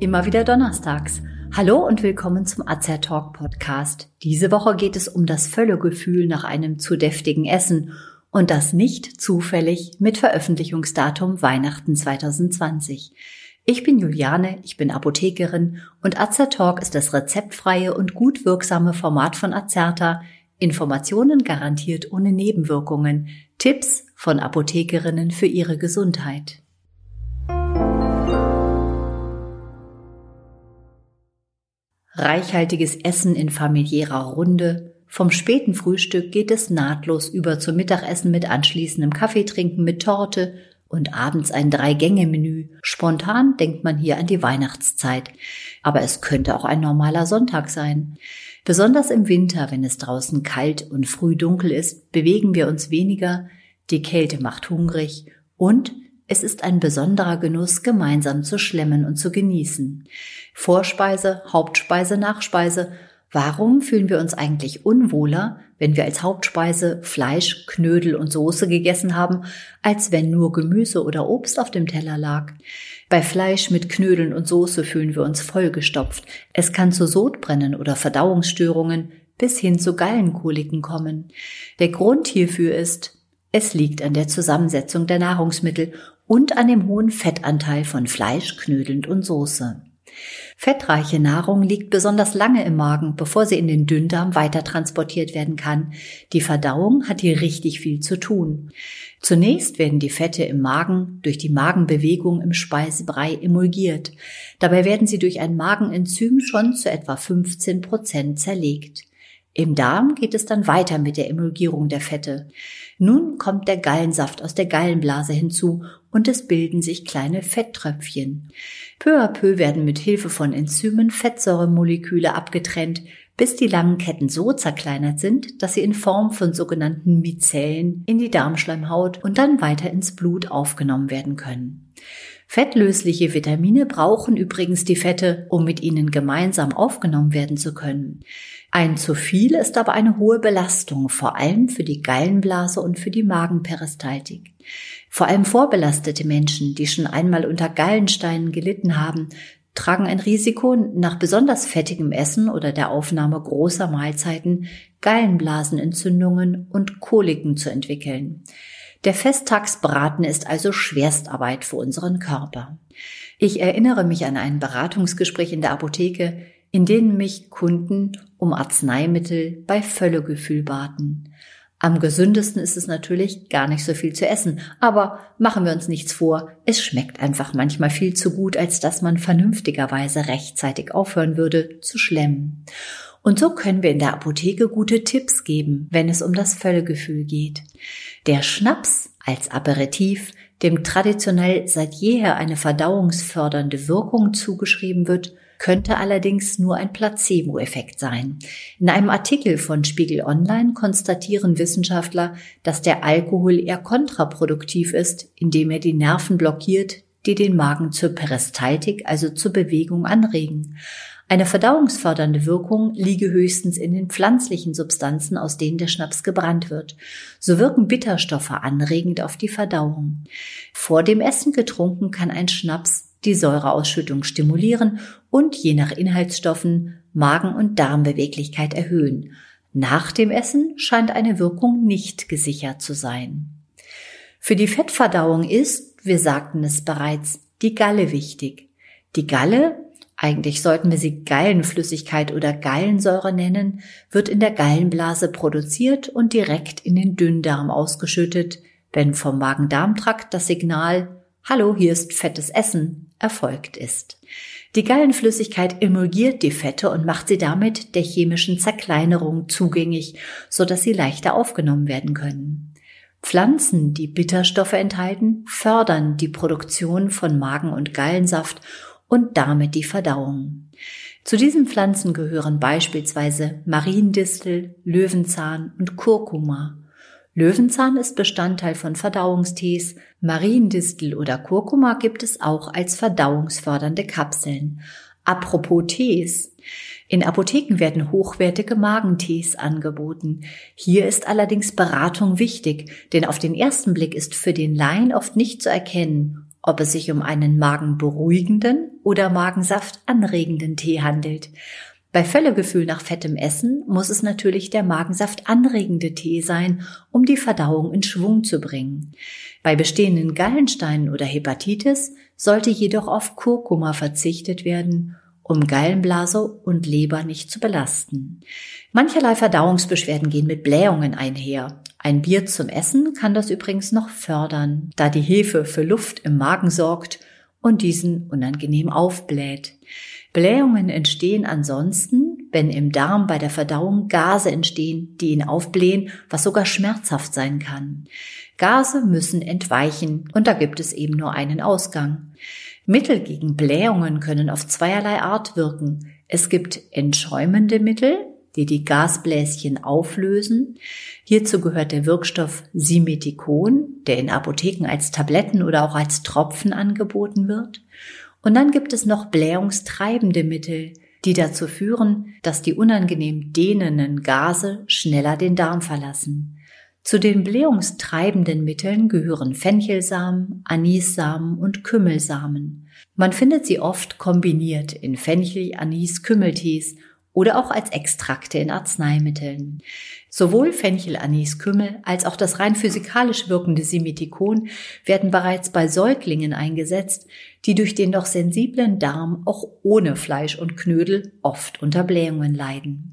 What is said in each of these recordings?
immer wieder donnerstags. Hallo und willkommen zum Azer Talk Podcast. Diese Woche geht es um das Völlegefühl nach einem zu deftigen Essen und das nicht zufällig mit Veröffentlichungsdatum Weihnachten 2020. Ich bin Juliane, ich bin Apothekerin und Azer Talk ist das rezeptfreie und gut wirksame Format von Azerta. Informationen garantiert ohne Nebenwirkungen. Tipps von Apothekerinnen für ihre Gesundheit. Reichhaltiges Essen in familiärer Runde. Vom späten Frühstück geht es nahtlos über zum Mittagessen mit anschließendem Kaffeetrinken mit Torte und abends ein Drei-Gänge-Menü. Spontan denkt man hier an die Weihnachtszeit. Aber es könnte auch ein normaler Sonntag sein. Besonders im Winter, wenn es draußen kalt und früh dunkel ist, bewegen wir uns weniger, die Kälte macht hungrig und es ist ein besonderer Genuss, gemeinsam zu schlemmen und zu genießen. Vorspeise, Hauptspeise, Nachspeise. Warum fühlen wir uns eigentlich unwohler, wenn wir als Hauptspeise Fleisch, Knödel und Soße gegessen haben, als wenn nur Gemüse oder Obst auf dem Teller lag? Bei Fleisch mit Knödeln und Soße fühlen wir uns vollgestopft. Es kann zu Sodbrennen oder Verdauungsstörungen bis hin zu Gallenkoliken kommen. Der Grund hierfür ist, es liegt an der Zusammensetzung der Nahrungsmittel und an dem hohen Fettanteil von Fleisch, Knödeln und Soße. Fettreiche Nahrung liegt besonders lange im Magen, bevor sie in den Dünndarm weiter transportiert werden kann. Die Verdauung hat hier richtig viel zu tun. Zunächst werden die Fette im Magen durch die Magenbewegung im Speisebrei emulgiert. Dabei werden sie durch ein Magenenzym schon zu etwa 15 Prozent zerlegt. Im Darm geht es dann weiter mit der Emulgierung der Fette. Nun kommt der Gallensaft aus der Gallenblase hinzu und es bilden sich kleine Fetttröpfchen. Peu à peu werden mit Hilfe von Enzymen Fettsäuremoleküle abgetrennt, bis die langen Ketten so zerkleinert sind, dass sie in Form von sogenannten Mizellen in die Darmschleimhaut und dann weiter ins Blut aufgenommen werden können. Fettlösliche Vitamine brauchen übrigens die Fette, um mit ihnen gemeinsam aufgenommen werden zu können. Ein zu viel ist aber eine hohe Belastung, vor allem für die Gallenblase und für die Magenperistaltik. Vor allem vorbelastete Menschen, die schon einmal unter Gallensteinen gelitten haben, tragen ein Risiko, nach besonders fettigem Essen oder der Aufnahme großer Mahlzeiten Gallenblasenentzündungen und Koliken zu entwickeln. Der Festtagsbraten ist also Schwerstarbeit für unseren Körper. Ich erinnere mich an ein Beratungsgespräch in der Apotheke, in denen mich Kunden um Arzneimittel bei Völlegefühl baten. Am gesündesten ist es natürlich, gar nicht so viel zu essen. Aber machen wir uns nichts vor, es schmeckt einfach manchmal viel zu gut, als dass man vernünftigerweise rechtzeitig aufhören würde zu schlemmen. Und so können wir in der Apotheke gute Tipps geben, wenn es um das Völlegefühl geht. Der Schnaps als Aperitif, dem traditionell seit jeher eine verdauungsfördernde Wirkung zugeschrieben wird, könnte allerdings nur ein Placebo-Effekt sein. In einem Artikel von Spiegel Online konstatieren Wissenschaftler, dass der Alkohol eher kontraproduktiv ist, indem er die Nerven blockiert, die den Magen zur Peristaltik, also zur Bewegung anregen. Eine verdauungsfördernde Wirkung liege höchstens in den pflanzlichen Substanzen, aus denen der Schnaps gebrannt wird. So wirken Bitterstoffe anregend auf die Verdauung. Vor dem Essen getrunken kann ein Schnaps die Säureausschüttung stimulieren und je nach Inhaltsstoffen Magen- und Darmbeweglichkeit erhöhen. Nach dem Essen scheint eine Wirkung nicht gesichert zu sein. Für die Fettverdauung ist, wir sagten es bereits, die Galle wichtig. Die Galle, eigentlich sollten wir sie Gallenflüssigkeit oder Gallensäure nennen, wird in der Gallenblase produziert und direkt in den Dünndarm ausgeschüttet, wenn vom Magen-Darm-Trakt das Signal Hallo, hier ist fettes Essen erfolgt ist. Die Gallenflüssigkeit emulgiert die Fette und macht sie damit der chemischen Zerkleinerung zugänglich, so dass sie leichter aufgenommen werden können. Pflanzen, die Bitterstoffe enthalten, fördern die Produktion von Magen- und Gallensaft und damit die Verdauung. Zu diesen Pflanzen gehören beispielsweise Mariendistel, Löwenzahn und Kurkuma. Löwenzahn ist Bestandteil von Verdauungstees, Mariendistel oder Kurkuma gibt es auch als verdauungsfördernde Kapseln. Apropos Tees. In Apotheken werden hochwertige Magentees angeboten. Hier ist allerdings Beratung wichtig, denn auf den ersten Blick ist für den Laien oft nicht zu erkennen, ob es sich um einen magenberuhigenden oder magensaftanregenden Tee handelt. Bei Völlegefühl nach fettem Essen muss es natürlich der Magensaft anregende Tee sein, um die Verdauung in Schwung zu bringen. Bei bestehenden Gallensteinen oder Hepatitis sollte jedoch auf Kurkuma verzichtet werden, um Gallenblase und Leber nicht zu belasten. Mancherlei Verdauungsbeschwerden gehen mit Blähungen einher. Ein Bier zum Essen kann das übrigens noch fördern, da die Hefe für Luft im Magen sorgt und diesen unangenehm aufbläht. Blähungen entstehen ansonsten, wenn im Darm bei der Verdauung Gase entstehen, die ihn aufblähen, was sogar schmerzhaft sein kann. Gase müssen entweichen und da gibt es eben nur einen Ausgang. Mittel gegen Blähungen können auf zweierlei Art wirken. Es gibt entschäumende Mittel, die die Gasbläschen auflösen. Hierzu gehört der Wirkstoff Simethicon, der in Apotheken als Tabletten oder auch als Tropfen angeboten wird. Und dann gibt es noch blähungstreibende Mittel, die dazu führen, dass die unangenehm dehnenden Gase schneller den Darm verlassen. Zu den blähungstreibenden Mitteln gehören Fenchelsamen, Anissamen und Kümmelsamen. Man findet sie oft kombiniert in Fenchel, Anis, Kümmeltees oder auch als Extrakte in Arzneimitteln. Sowohl Fenchel, Anis, Kümmel als auch das rein physikalisch wirkende Simethikon werden bereits bei Säuglingen eingesetzt, die durch den doch sensiblen Darm auch ohne Fleisch und Knödel oft unter Blähungen leiden.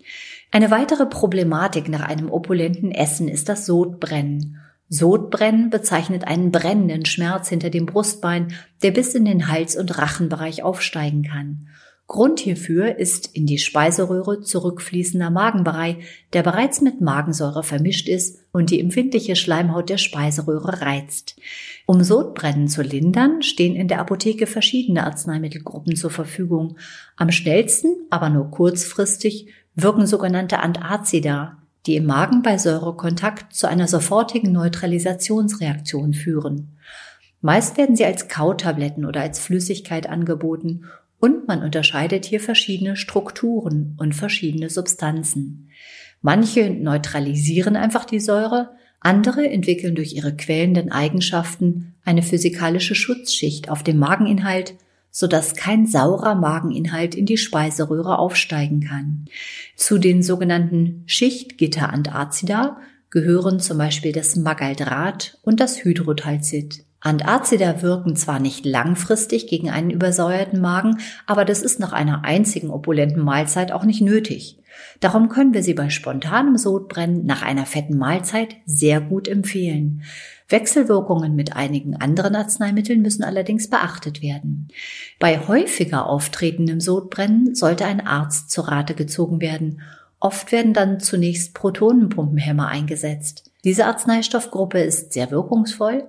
Eine weitere Problematik nach einem opulenten Essen ist das Sodbrennen. Sodbrennen bezeichnet einen brennenden Schmerz hinter dem Brustbein, der bis in den Hals- und Rachenbereich aufsteigen kann. Grund hierfür ist in die Speiseröhre zurückfließender Magenbrei, der bereits mit Magensäure vermischt ist und die empfindliche Schleimhaut der Speiseröhre reizt. Um Sodbrennen zu lindern, stehen in der Apotheke verschiedene Arzneimittelgruppen zur Verfügung. Am schnellsten, aber nur kurzfristig, wirken sogenannte Antazida, die im Magen bei Säurekontakt zu einer sofortigen Neutralisationsreaktion führen. Meist werden sie als Kautabletten oder als Flüssigkeit angeboten und man unterscheidet hier verschiedene Strukturen und verschiedene Substanzen. Manche neutralisieren einfach die Säure, andere entwickeln durch ihre quälenden Eigenschaften eine physikalische Schutzschicht auf dem Mageninhalt, sodass kein saurer Mageninhalt in die Speiseröhre aufsteigen kann. Zu den sogenannten Schichtgitter-Antazida gehören zum Beispiel das Magaldrat und das Hydrotalzid. Antazida wirken zwar nicht langfristig gegen einen übersäuerten Magen, aber das ist nach einer einzigen opulenten Mahlzeit auch nicht nötig. Darum können wir sie bei spontanem Sodbrennen nach einer fetten Mahlzeit sehr gut empfehlen. Wechselwirkungen mit einigen anderen Arzneimitteln müssen allerdings beachtet werden. Bei häufiger auftretendem Sodbrennen sollte ein Arzt zur Rate gezogen werden. Oft werden dann zunächst Protonenpumpenhämmer eingesetzt. Diese Arzneistoffgruppe ist sehr wirkungsvoll.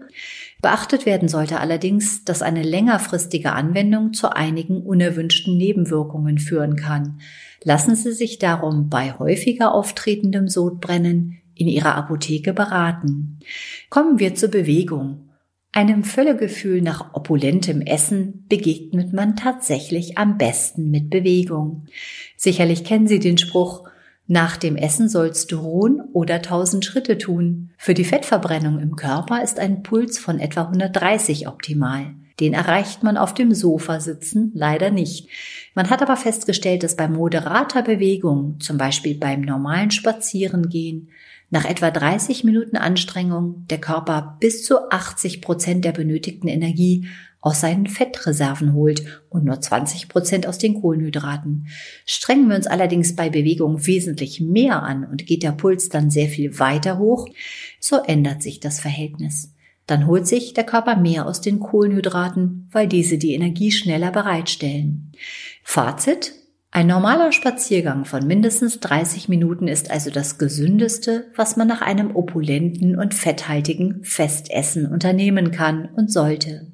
Beachtet werden sollte allerdings, dass eine längerfristige Anwendung zu einigen unerwünschten Nebenwirkungen führen kann. Lassen Sie sich darum bei häufiger auftretendem Sodbrennen in Ihrer Apotheke beraten. Kommen wir zur Bewegung. Einem Völlegefühl nach opulentem Essen begegnet man tatsächlich am besten mit Bewegung. Sicherlich kennen Sie den Spruch, nach dem Essen sollst du ruhen oder tausend Schritte tun. Für die Fettverbrennung im Körper ist ein Puls von etwa 130 optimal. Den erreicht man auf dem Sofa sitzen leider nicht. Man hat aber festgestellt, dass bei moderater Bewegung, zum Beispiel beim normalen Spazierengehen, nach etwa 30 Minuten Anstrengung der Körper bis zu 80 Prozent der benötigten Energie aus seinen Fettreserven holt und nur 20 Prozent aus den Kohlenhydraten. Strengen wir uns allerdings bei Bewegung wesentlich mehr an und geht der Puls dann sehr viel weiter hoch, so ändert sich das Verhältnis. Dann holt sich der Körper mehr aus den Kohlenhydraten, weil diese die Energie schneller bereitstellen. Fazit. Ein normaler Spaziergang von mindestens 30 Minuten ist also das gesündeste, was man nach einem opulenten und fetthaltigen Festessen unternehmen kann und sollte.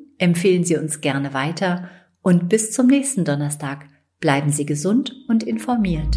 empfehlen Sie uns gerne weiter und bis zum nächsten Donnerstag. Bleiben Sie gesund und informiert.